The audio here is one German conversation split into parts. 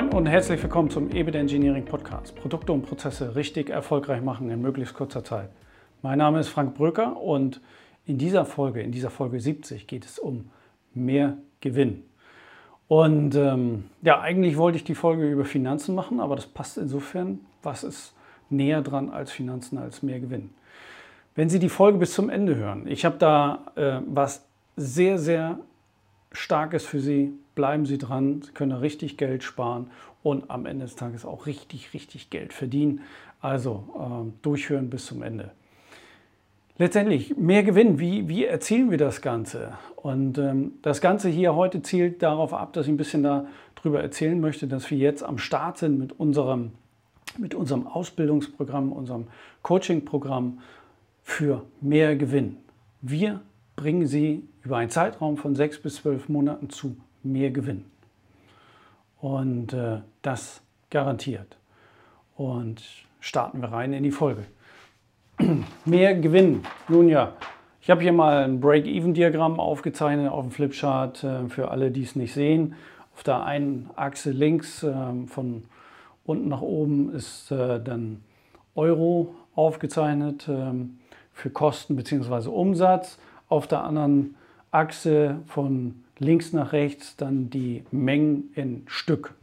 Moin und herzlich willkommen zum EBIT Engineering Podcast. Produkte und Prozesse richtig erfolgreich machen in möglichst kurzer Zeit. Mein Name ist Frank Bröker und in dieser Folge, in dieser Folge 70, geht es um mehr Gewinn. Und ähm, ja, eigentlich wollte ich die Folge über Finanzen machen, aber das passt insofern, was ist näher dran als Finanzen, als mehr Gewinn. Wenn Sie die Folge bis zum Ende hören, ich habe da äh, was sehr, sehr Starkes für Sie. Bleiben Sie dran. Sie können richtig Geld sparen und am Ende des Tages auch richtig, richtig Geld verdienen. Also äh, durchhören bis zum Ende. Letztendlich mehr Gewinn. Wie, wie erzielen wir das Ganze? Und ähm, das Ganze hier heute zielt darauf ab, dass ich ein bisschen darüber erzählen möchte, dass wir jetzt am Start sind mit unserem, mit unserem Ausbildungsprogramm, unserem Coachingprogramm für mehr Gewinn. Wir bringen Sie über einen Zeitraum von sechs bis zwölf Monaten zu mehr Gewinn. Und äh, das garantiert. Und starten wir rein in die Folge. mehr Gewinn. Nun ja, ich habe hier mal ein Break-Even-Diagramm aufgezeichnet auf dem Flipchart äh, für alle, die es nicht sehen. Auf der einen Achse links äh, von unten nach oben ist äh, dann Euro aufgezeichnet ähm, für Kosten bzw. Umsatz auf der anderen Achse von links nach rechts dann die Mengen in Stück.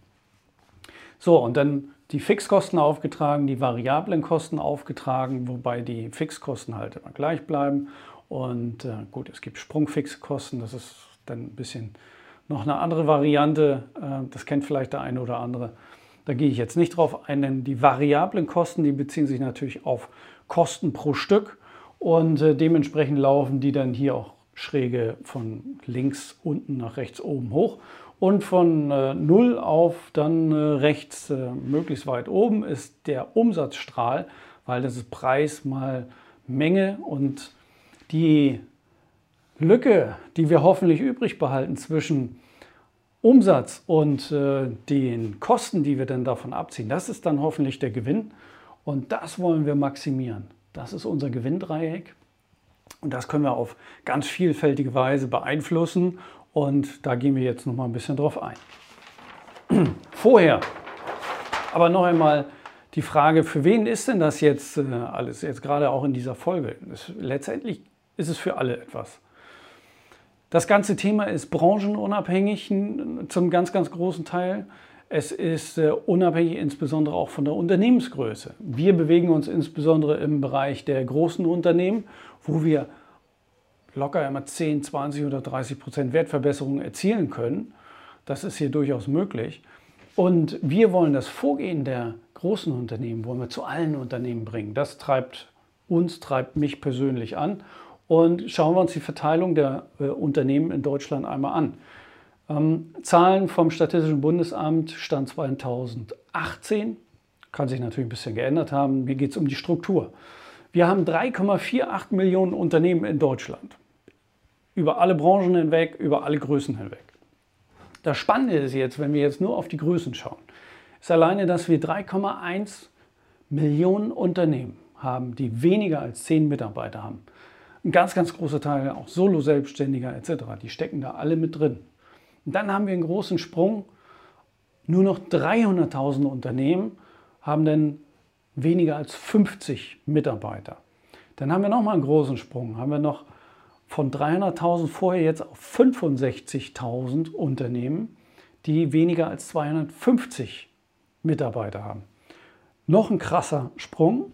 So, und dann die Fixkosten aufgetragen, die variablen Kosten aufgetragen, wobei die Fixkosten halt immer gleich bleiben. Und äh, gut, es gibt Sprungfixkosten, das ist dann ein bisschen noch eine andere Variante. Äh, das kennt vielleicht der eine oder andere. Da gehe ich jetzt nicht drauf ein, denn die variablen Kosten, die beziehen sich natürlich auf Kosten pro Stück. Und äh, dementsprechend laufen die dann hier auch schräge von links unten nach rechts oben hoch. Und von äh, 0 auf dann äh, rechts, äh, möglichst weit oben, ist der Umsatzstrahl, weil das ist Preis mal Menge. Und die Lücke, die wir hoffentlich übrig behalten zwischen Umsatz und äh, den Kosten, die wir dann davon abziehen, das ist dann hoffentlich der Gewinn. Und das wollen wir maximieren. Das ist unser Gewinndreieck. Und das können wir auf ganz vielfältige Weise beeinflussen. Und da gehen wir jetzt noch mal ein bisschen drauf ein. Vorher aber noch einmal die Frage, für wen ist denn das jetzt äh, alles, jetzt gerade auch in dieser Folge? Das, letztendlich ist es für alle etwas. Das ganze Thema ist branchenunabhängig zum ganz, ganz großen Teil. Es ist äh, unabhängig insbesondere auch von der Unternehmensgröße. Wir bewegen uns insbesondere im Bereich der großen Unternehmen, wo wir locker immer 10, 20 oder 30 Prozent Wertverbesserungen erzielen können. Das ist hier durchaus möglich. Und wir wollen das Vorgehen der großen Unternehmen, wollen wir zu allen Unternehmen bringen. Das treibt uns, treibt mich persönlich an. Und schauen wir uns die Verteilung der äh, Unternehmen in Deutschland einmal an. Ähm, Zahlen vom Statistischen Bundesamt Stand 2018, kann sich natürlich ein bisschen geändert haben. Mir geht es um die Struktur. Wir haben 3,48 Millionen Unternehmen in Deutschland. Über alle Branchen hinweg, über alle Größen hinweg. Das Spannende ist jetzt, wenn wir jetzt nur auf die Größen schauen, ist alleine, dass wir 3,1 Millionen Unternehmen haben, die weniger als 10 Mitarbeiter haben. Ein ganz, ganz großer Teil, auch Solo-Selbstständiger etc., die stecken da alle mit drin. Und dann haben wir einen großen Sprung. Nur noch 300.000 Unternehmen haben dann weniger als 50 Mitarbeiter. Dann haben wir nochmal einen großen Sprung. Haben wir noch von 300.000 vorher jetzt auf 65.000 Unternehmen, die weniger als 250 Mitarbeiter haben. Noch ein krasser Sprung.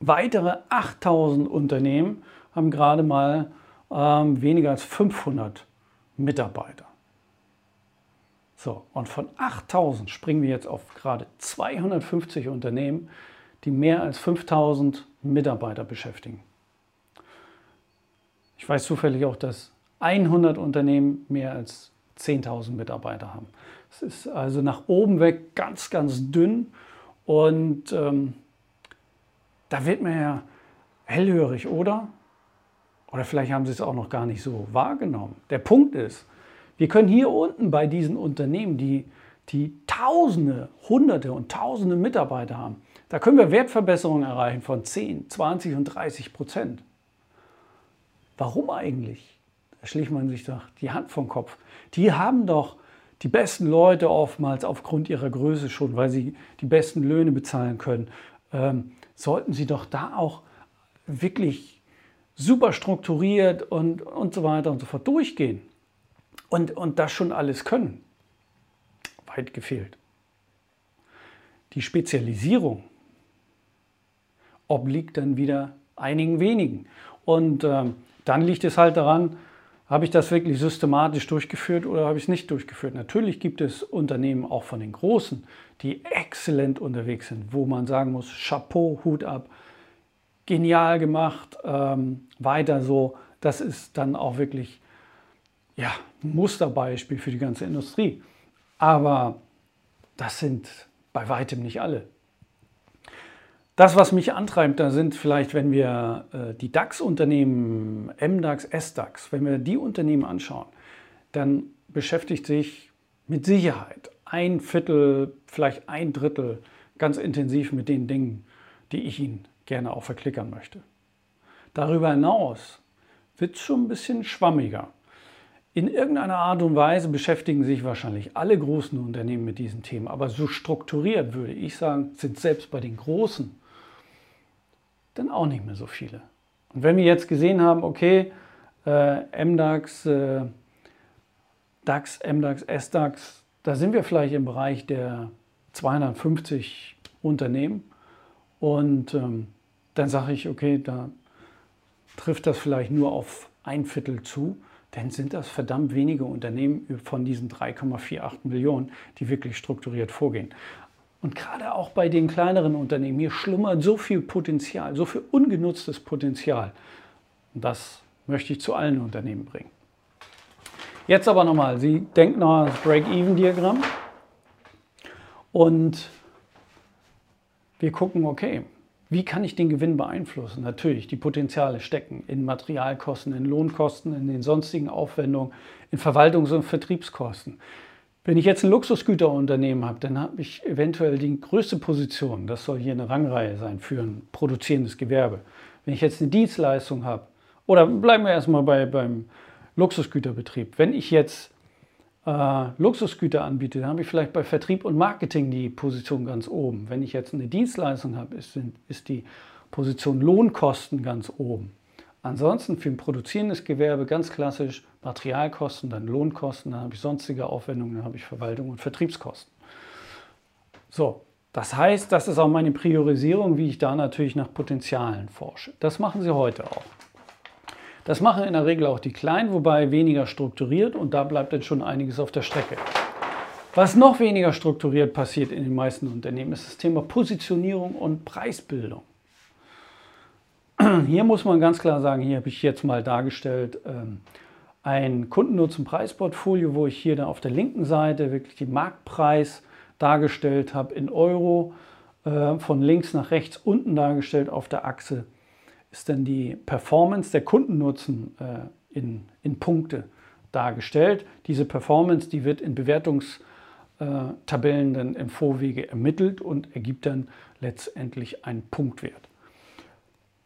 Weitere 8.000 Unternehmen haben gerade mal ähm, weniger als 500 Mitarbeiter. So, und von 8000 springen wir jetzt auf gerade 250 Unternehmen, die mehr als 5000 Mitarbeiter beschäftigen. Ich weiß zufällig auch, dass 100 Unternehmen mehr als 10.000 Mitarbeiter haben. Es ist also nach oben weg ganz, ganz dünn und ähm, da wird man ja hellhörig, oder? Oder vielleicht haben Sie es auch noch gar nicht so wahrgenommen. Der Punkt ist, wir können hier unten bei diesen Unternehmen, die, die Tausende, Hunderte und Tausende Mitarbeiter haben, da können wir Wertverbesserungen erreichen von 10, 20 und 30 Prozent. Warum eigentlich? Da schlägt man sich doch die Hand vom Kopf. Die haben doch die besten Leute oftmals aufgrund ihrer Größe schon, weil sie die besten Löhne bezahlen können, ähm, sollten sie doch da auch wirklich super strukturiert und, und so weiter und so fort durchgehen und, und das schon alles können. Weit gefehlt. Die Spezialisierung obliegt dann wieder einigen wenigen. Und äh, dann liegt es halt daran, habe ich das wirklich systematisch durchgeführt oder habe ich es nicht durchgeführt? Natürlich gibt es Unternehmen auch von den Großen, die exzellent unterwegs sind, wo man sagen muss, Chapeau, Hut ab, genial gemacht, ähm, weiter so. Das ist dann auch wirklich ja, Musterbeispiel für die ganze Industrie. Aber das sind bei weitem nicht alle. Das, was mich antreibt, da sind vielleicht, wenn wir äh, die DAX-Unternehmen, MDAX, SDAX, wenn wir die Unternehmen anschauen, dann beschäftigt sich mit Sicherheit ein Viertel, vielleicht ein Drittel ganz intensiv mit den Dingen, die ich Ihnen gerne auch verklickern möchte. Darüber hinaus wird es schon ein bisschen schwammiger. In irgendeiner Art und Weise beschäftigen sich wahrscheinlich alle großen Unternehmen mit diesen Themen, aber so strukturiert würde ich sagen, sind selbst bei den großen dann auch nicht mehr so viele. Und wenn wir jetzt gesehen haben, okay, äh, MDAX, äh, DAX, MDAX, SDAX, da sind wir vielleicht im Bereich der 250 Unternehmen. Und ähm, dann sage ich, okay, da trifft das vielleicht nur auf ein Viertel zu. Dann sind das verdammt wenige Unternehmen von diesen 3,48 Millionen, die wirklich strukturiert vorgehen. Und gerade auch bei den kleineren Unternehmen, hier schlummert so viel Potenzial, so viel ungenutztes Potenzial. Und das möchte ich zu allen Unternehmen bringen. Jetzt aber nochmal, Sie denken noch an das Break-Even-Diagramm. Und wir gucken, okay, wie kann ich den Gewinn beeinflussen? Natürlich, die Potenziale stecken in Materialkosten, in Lohnkosten, in den sonstigen Aufwendungen, in Verwaltungs- und Vertriebskosten. Wenn ich jetzt ein Luxusgüterunternehmen habe, dann habe ich eventuell die größte Position. Das soll hier eine Rangreihe sein für ein produzierendes Gewerbe. Wenn ich jetzt eine Dienstleistung habe, oder bleiben wir erstmal bei, beim Luxusgüterbetrieb. Wenn ich jetzt äh, Luxusgüter anbiete, dann habe ich vielleicht bei Vertrieb und Marketing die Position ganz oben. Wenn ich jetzt eine Dienstleistung habe, ist, ist die Position Lohnkosten ganz oben. Ansonsten für ein produzierendes Gewerbe ganz klassisch Materialkosten, dann Lohnkosten, dann habe ich sonstige Aufwendungen, dann habe ich Verwaltung und Vertriebskosten. So, das heißt, das ist auch meine Priorisierung, wie ich da natürlich nach Potenzialen forsche. Das machen Sie heute auch. Das machen in der Regel auch die Kleinen, wobei weniger strukturiert und da bleibt dann schon einiges auf der Strecke. Was noch weniger strukturiert passiert in den meisten Unternehmen, ist das Thema Positionierung und Preisbildung. Hier muss man ganz klar sagen, hier habe ich jetzt mal dargestellt ähm, ein Kundennutzen-Preisportfolio, wo ich hier dann auf der linken Seite wirklich den Marktpreis dargestellt habe in Euro, äh, von links nach rechts unten dargestellt auf der Achse ist dann die Performance, der Kundennutzen äh, in, in Punkte dargestellt. Diese Performance, die wird in Bewertungstabellen dann im Vorwege ermittelt und ergibt dann letztendlich einen Punktwert.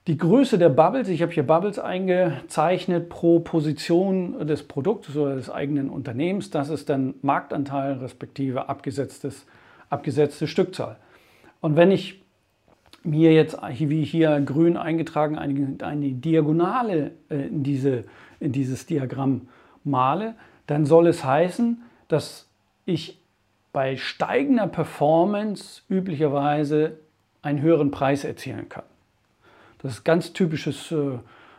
Die Größe der Bubbles, ich habe hier Bubbles eingezeichnet pro Position des Produktes oder des eigenen Unternehmens. Das ist dann Marktanteil respektive abgesetztes, abgesetzte Stückzahl. Und wenn ich mir jetzt, wie hier grün eingetragen, eine, eine Diagonale äh, in, diese, in dieses Diagramm male, dann soll es heißen, dass ich bei steigender Performance üblicherweise einen höheren Preis erzielen kann. Das ist ganz typisches äh,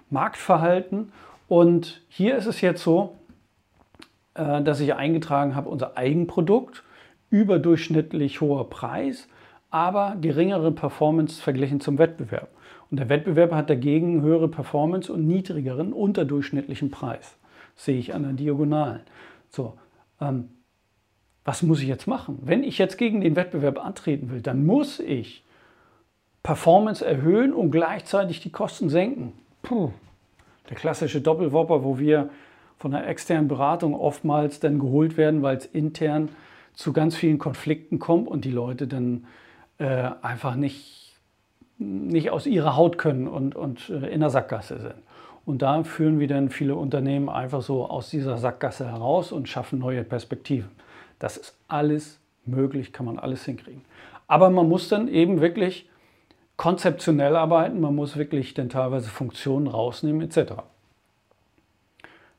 Marktverhalten. Und hier ist es jetzt so, äh, dass ich eingetragen habe, unser Eigenprodukt, überdurchschnittlich hoher Preis, aber geringere Performance verglichen zum Wettbewerb. Und der Wettbewerb hat dagegen höhere Performance und niedrigeren unterdurchschnittlichen Preis. Das sehe ich an der Diagonalen. So, ähm, was muss ich jetzt machen? Wenn ich jetzt gegen den Wettbewerb antreten will, dann muss ich Performance erhöhen und gleichzeitig die Kosten senken. Puh. Der klassische Doppelwopper, wo wir von einer externen Beratung oftmals dann geholt werden, weil es intern zu ganz vielen Konflikten kommt und die Leute dann äh, einfach nicht, nicht aus ihrer Haut können und, und äh, in der Sackgasse sind. Und da führen wir dann viele Unternehmen einfach so aus dieser Sackgasse heraus und schaffen neue Perspektiven. Das ist alles möglich, kann man alles hinkriegen. Aber man muss dann eben wirklich konzeptionell arbeiten, man muss wirklich dann teilweise Funktionen rausnehmen etc.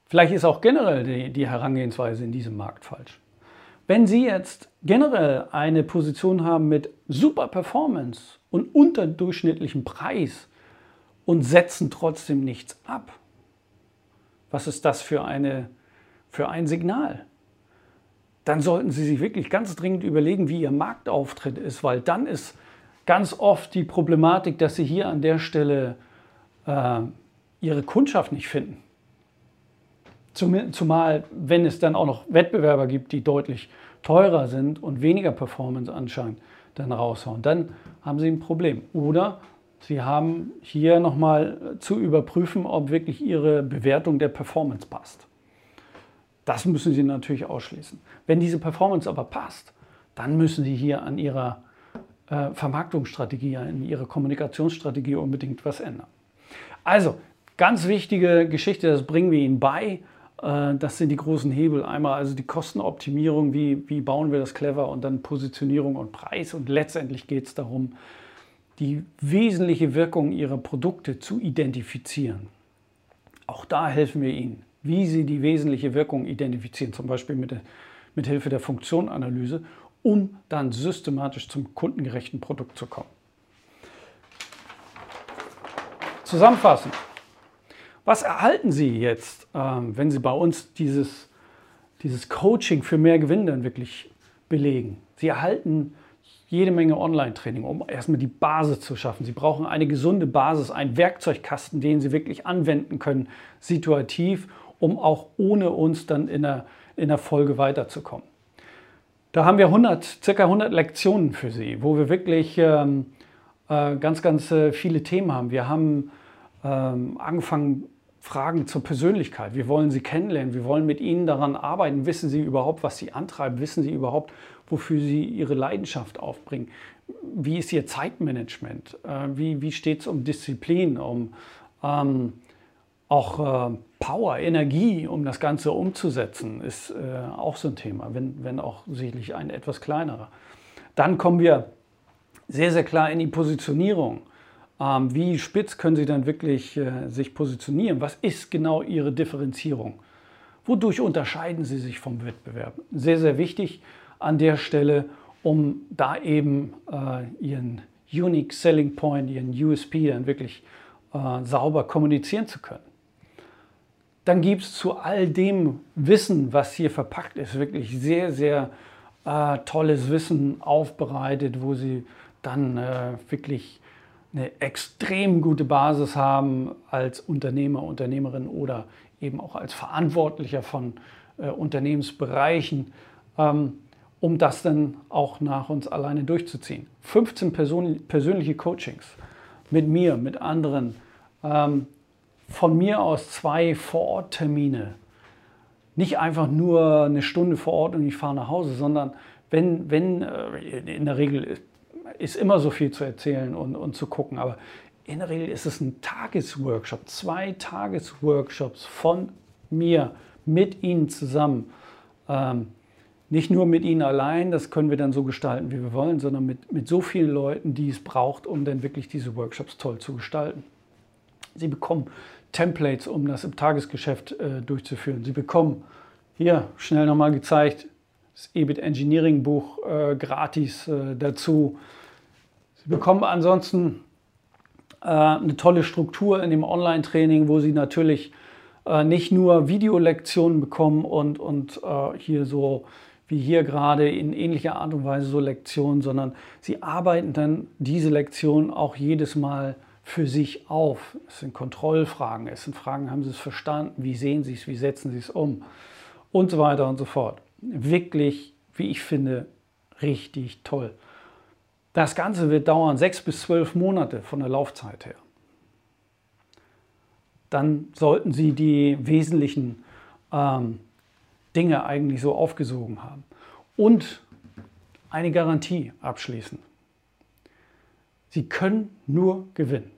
Vielleicht ist auch generell die, die Herangehensweise in diesem Markt falsch. Wenn Sie jetzt generell eine Position haben mit super Performance und unterdurchschnittlichem Preis und setzen trotzdem nichts ab, was ist das für, eine, für ein Signal? Dann sollten Sie sich wirklich ganz dringend überlegen, wie Ihr Marktauftritt ist, weil dann ist ganz oft die Problematik, dass Sie hier an der Stelle äh, Ihre Kundschaft nicht finden. Zumal, wenn es dann auch noch Wettbewerber gibt, die deutlich teurer sind und weniger Performance anscheinend dann raushauen, dann haben Sie ein Problem. Oder Sie haben hier nochmal zu überprüfen, ob wirklich Ihre Bewertung der Performance passt. Das müssen Sie natürlich ausschließen. Wenn diese Performance aber passt, dann müssen Sie hier an Ihrer äh, Vermarktungsstrategie, an Ihrer Kommunikationsstrategie unbedingt was ändern. Also, ganz wichtige Geschichte, das bringen wir Ihnen bei. Äh, das sind die großen Hebel. Einmal also die Kostenoptimierung, wie, wie bauen wir das clever und dann Positionierung und Preis. Und letztendlich geht es darum, die wesentliche Wirkung ihrer Produkte zu identifizieren. Auch da helfen wir Ihnen, wie Sie die wesentliche Wirkung identifizieren, zum Beispiel mit, der, mit Hilfe der Funktionanalyse, um dann systematisch zum kundengerechten Produkt zu kommen. Zusammenfassend, was erhalten Sie jetzt, ähm, wenn Sie bei uns dieses, dieses Coaching für mehr Gewinn dann wirklich belegen? Sie erhalten jede Menge Online-Training, um erstmal die Basis zu schaffen. Sie brauchen eine gesunde Basis, einen Werkzeugkasten, den Sie wirklich anwenden können, situativ, um auch ohne uns dann in der, in der Folge weiterzukommen. Da haben wir 100, circa 100 Lektionen für Sie, wo wir wirklich ähm, äh, ganz, ganz äh, viele Themen haben. Wir haben ähm, angefangen, Fragen zur Persönlichkeit. Wir wollen Sie kennenlernen. Wir wollen mit Ihnen daran arbeiten. Wissen Sie überhaupt, was Sie antreiben? Wissen Sie überhaupt, wofür Sie Ihre Leidenschaft aufbringen? Wie ist Ihr Zeitmanagement? Äh, wie, wie steht es um Disziplin, um ähm, auch äh, Power, Energie, um das Ganze umzusetzen, ist äh, auch so ein Thema, wenn, wenn auch sicherlich ein etwas kleinerer. Dann kommen wir sehr, sehr klar in die Positionierung. Ähm, wie spitz können Sie dann wirklich äh, sich positionieren? Was ist genau Ihre Differenzierung? Wodurch unterscheiden Sie sich vom Wettbewerb? Sehr, sehr wichtig an der Stelle, um da eben äh, Ihren Unique Selling Point, Ihren USP dann wirklich äh, sauber kommunizieren zu können. Dann gibt es zu all dem Wissen, was hier verpackt ist, wirklich sehr, sehr äh, tolles Wissen aufbereitet, wo Sie dann äh, wirklich eine extrem gute Basis haben als Unternehmer, Unternehmerin oder eben auch als Verantwortlicher von äh, Unternehmensbereichen, ähm, um das dann auch nach uns alleine durchzuziehen. 15 Person persönliche Coachings mit mir, mit anderen, ähm, von mir aus zwei Vororttermine. Nicht einfach nur eine Stunde vor Ort und ich fahre nach Hause, sondern wenn, wenn äh, in der Regel ist immer so viel zu erzählen und, und zu gucken. Aber in der Regel ist es ein Tagesworkshop, zwei Tagesworkshops von mir mit Ihnen zusammen. Ähm, nicht nur mit Ihnen allein, das können wir dann so gestalten, wie wir wollen, sondern mit, mit so vielen Leuten, die es braucht, um dann wirklich diese Workshops toll zu gestalten. Sie bekommen Templates, um das im Tagesgeschäft äh, durchzuführen. Sie bekommen hier schnell nochmal gezeigt das EBIT Engineering Buch äh, gratis äh, dazu. Sie bekommen ansonsten äh, eine tolle Struktur in dem Online-Training, wo Sie natürlich äh, nicht nur Videolektionen bekommen und, und äh, hier so wie hier gerade in ähnlicher Art und Weise so Lektionen, sondern Sie arbeiten dann diese Lektionen auch jedes Mal für sich auf. Es sind Kontrollfragen, es sind Fragen, haben Sie es verstanden, wie sehen Sie es, wie setzen Sie es um und so weiter und so fort. Wirklich, wie ich finde, richtig toll. Das Ganze wird dauern sechs bis zwölf Monate von der Laufzeit her. Dann sollten Sie die wesentlichen ähm, Dinge eigentlich so aufgesogen haben. Und eine Garantie abschließen. Sie können nur gewinnen.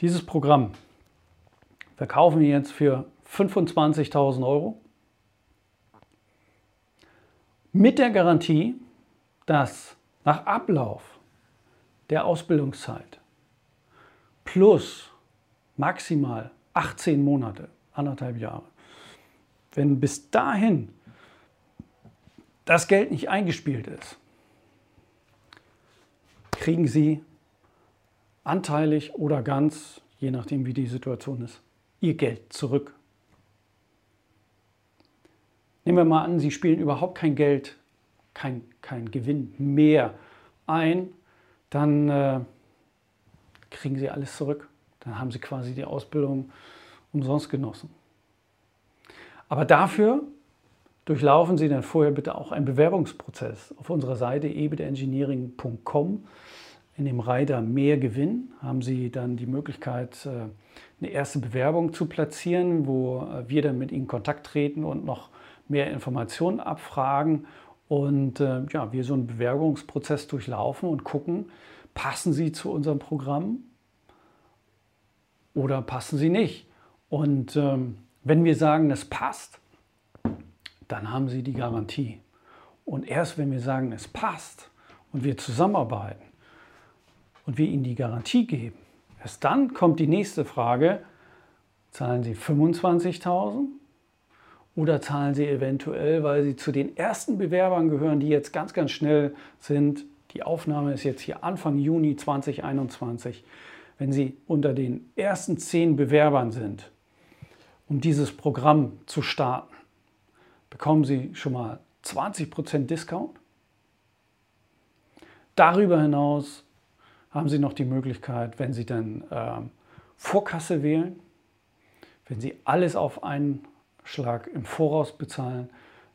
Dieses Programm verkaufen wir jetzt für 25.000 Euro. Mit der Garantie, dass nach Ablauf der Ausbildungszeit plus maximal 18 Monate, anderthalb Jahre, wenn bis dahin das Geld nicht eingespielt ist, kriegen Sie anteilig oder ganz, je nachdem wie die Situation ist, Ihr Geld zurück. Nehmen wir mal an, Sie spielen überhaupt kein Geld, kein, kein Gewinn mehr ein, dann äh, kriegen Sie alles zurück. Dann haben Sie quasi die Ausbildung umsonst genossen. Aber dafür durchlaufen Sie dann vorher bitte auch einen Bewerbungsprozess. Auf unserer Seite ebitengineering.com in dem Reiter Mehr Gewinn haben Sie dann die Möglichkeit, äh, eine erste Bewerbung zu platzieren, wo äh, wir dann mit Ihnen Kontakt treten und noch mehr Informationen abfragen und äh, ja, wir so einen Bewerbungsprozess durchlaufen und gucken, passen Sie zu unserem Programm oder passen Sie nicht. Und ähm, wenn wir sagen, es passt, dann haben Sie die Garantie. Und erst wenn wir sagen, es passt und wir zusammenarbeiten und wir Ihnen die Garantie geben, erst dann kommt die nächste Frage, zahlen Sie 25.000 oder zahlen Sie eventuell, weil Sie zu den ersten Bewerbern gehören, die jetzt ganz, ganz schnell sind. Die Aufnahme ist jetzt hier Anfang Juni 2021. Wenn Sie unter den ersten zehn Bewerbern sind, um dieses Programm zu starten, bekommen Sie schon mal 20% Discount. Darüber hinaus haben Sie noch die Möglichkeit, wenn Sie dann äh, Vorkasse wählen, wenn Sie alles auf einen Schlag im Voraus bezahlen,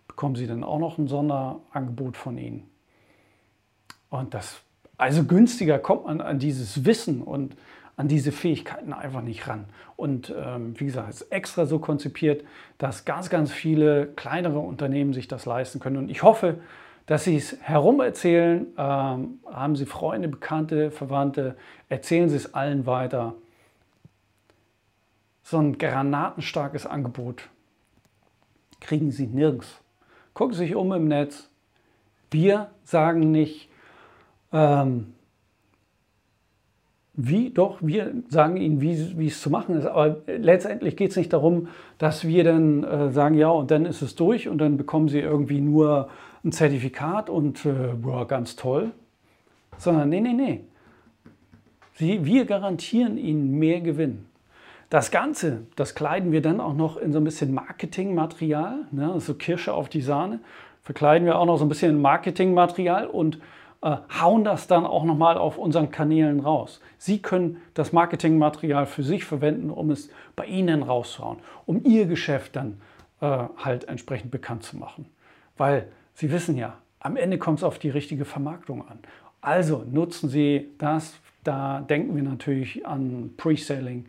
bekommen Sie dann auch noch ein Sonderangebot von Ihnen. Und das, also günstiger kommt man an dieses Wissen und an diese Fähigkeiten einfach nicht ran. Und ähm, wie gesagt, es ist extra so konzipiert, dass ganz, ganz viele kleinere Unternehmen sich das leisten können. Und ich hoffe, dass Sie es herumerzählen, ähm, haben Sie Freunde, Bekannte, Verwandte, erzählen Sie es allen weiter. So ein granatenstarkes Angebot kriegen Sie nirgends. Gucken Sie sich um im Netz. Wir sagen nicht, ähm, wie, doch, wir sagen Ihnen, wie, wie es zu machen ist. Aber letztendlich geht es nicht darum, dass wir dann äh, sagen, ja, und dann ist es durch und dann bekommen Sie irgendwie nur ein Zertifikat und äh, boah, ganz toll. Sondern, nee, nee, nee. Sie, wir garantieren Ihnen mehr Gewinn. Das Ganze, das kleiden wir dann auch noch in so ein bisschen Marketingmaterial, ne, so Kirsche auf die Sahne, verkleiden wir auch noch so ein bisschen Marketingmaterial und äh, hauen das dann auch nochmal auf unseren Kanälen raus. Sie können das Marketingmaterial für sich verwenden, um es bei Ihnen rauszuhauen, um Ihr Geschäft dann äh, halt entsprechend bekannt zu machen. Weil Sie wissen ja, am Ende kommt es auf die richtige Vermarktung an. Also nutzen Sie das. Da denken wir natürlich an Pre-Selling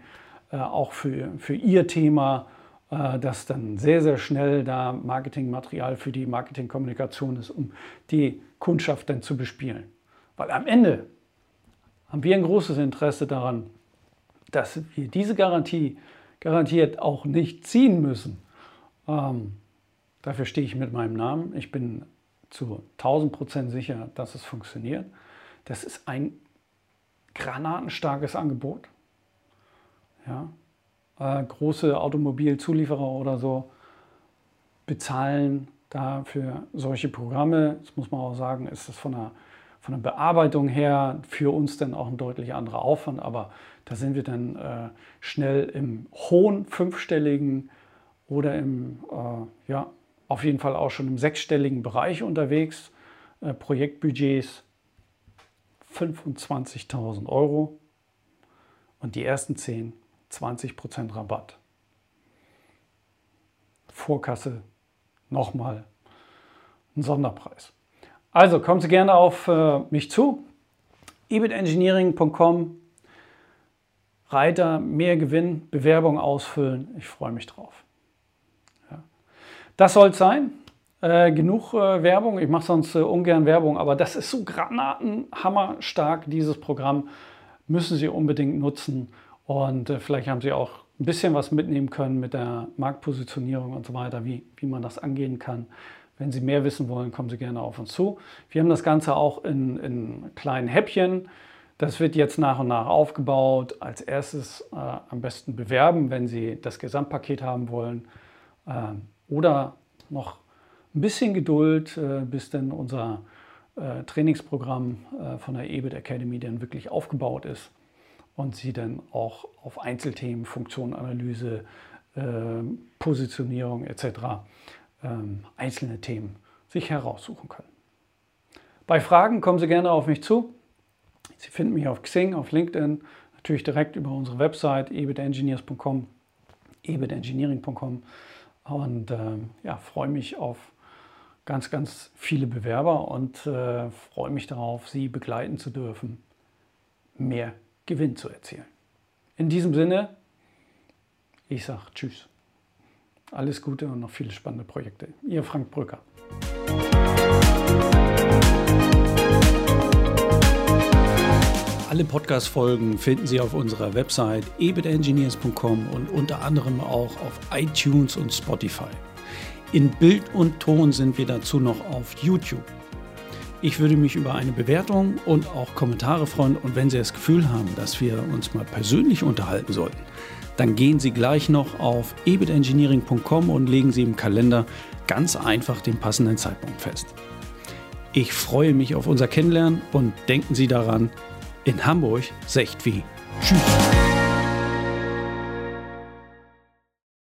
auch für, für Ihr Thema, äh, dass dann sehr, sehr schnell da Marketingmaterial für die Marketingkommunikation ist, um die Kundschaft dann zu bespielen. Weil am Ende haben wir ein großes Interesse daran, dass wir diese Garantie garantiert auch nicht ziehen müssen. Ähm, dafür stehe ich mit meinem Namen. Ich bin zu 1000 Prozent sicher, dass es funktioniert. Das ist ein granatenstarkes Angebot. Ja? Äh, große Automobilzulieferer oder so bezahlen da für solche Programme. Das muss man auch sagen, ist das von der, von der Bearbeitung her für uns dann auch ein deutlich anderer Aufwand, aber da sind wir dann äh, schnell im hohen fünfstelligen oder im, äh, ja, auf jeden Fall auch schon im sechsstelligen Bereich unterwegs. Äh, Projektbudgets 25.000 Euro und die ersten 10 20% Rabatt. Vorkasse nochmal ein Sonderpreis. Also kommen Sie gerne auf äh, mich zu. ebitengineering.com Reiter, mehr Gewinn, Bewerbung ausfüllen. Ich freue mich drauf. Ja. Das soll es sein. Äh, genug äh, Werbung. Ich mache sonst äh, ungern Werbung, aber das ist so granatenhammerstark, dieses Programm. Müssen Sie unbedingt nutzen. Und äh, vielleicht haben Sie auch ein bisschen was mitnehmen können mit der Marktpositionierung und so weiter, wie, wie man das angehen kann, Wenn Sie mehr wissen wollen, kommen Sie gerne auf uns zu. Wir haben das Ganze auch in, in kleinen Häppchen. Das wird jetzt nach und nach aufgebaut. Als erstes äh, am besten bewerben, wenn Sie das Gesamtpaket haben wollen. Äh, oder noch ein bisschen Geduld, äh, bis dann unser äh, Trainingsprogramm äh, von der EBIT Academy dann wirklich aufgebaut ist und Sie dann auch auf Einzelthemen, Funktionanalyse, ähm, Positionierung etc. Ähm, einzelne Themen sich heraussuchen können. Bei Fragen kommen Sie gerne auf mich zu. Sie finden mich auf Xing, auf LinkedIn, natürlich direkt über unsere Website ebitengineers.com, ebitengineering.com und äh, ja, freue mich auf ganz, ganz viele Bewerber und äh, freue mich darauf, Sie begleiten zu dürfen, mehr Gewinn zu erzielen. In diesem Sinne, ich sage Tschüss. Alles Gute und noch viele spannende Projekte. Ihr Frank Brücker. Alle Podcast-Folgen finden Sie auf unserer Website ebitengineers.com und unter anderem auch auf iTunes und Spotify. In Bild und Ton sind wir dazu noch auf YouTube. Ich würde mich über eine Bewertung und auch Kommentare freuen und wenn Sie das Gefühl haben, dass wir uns mal persönlich unterhalten sollten, dann gehen Sie gleich noch auf ebitengineering.com und legen Sie im Kalender ganz einfach den passenden Zeitpunkt fest. Ich freue mich auf unser Kennenlernen und denken Sie daran, in Hamburg secht wie. Tschüss.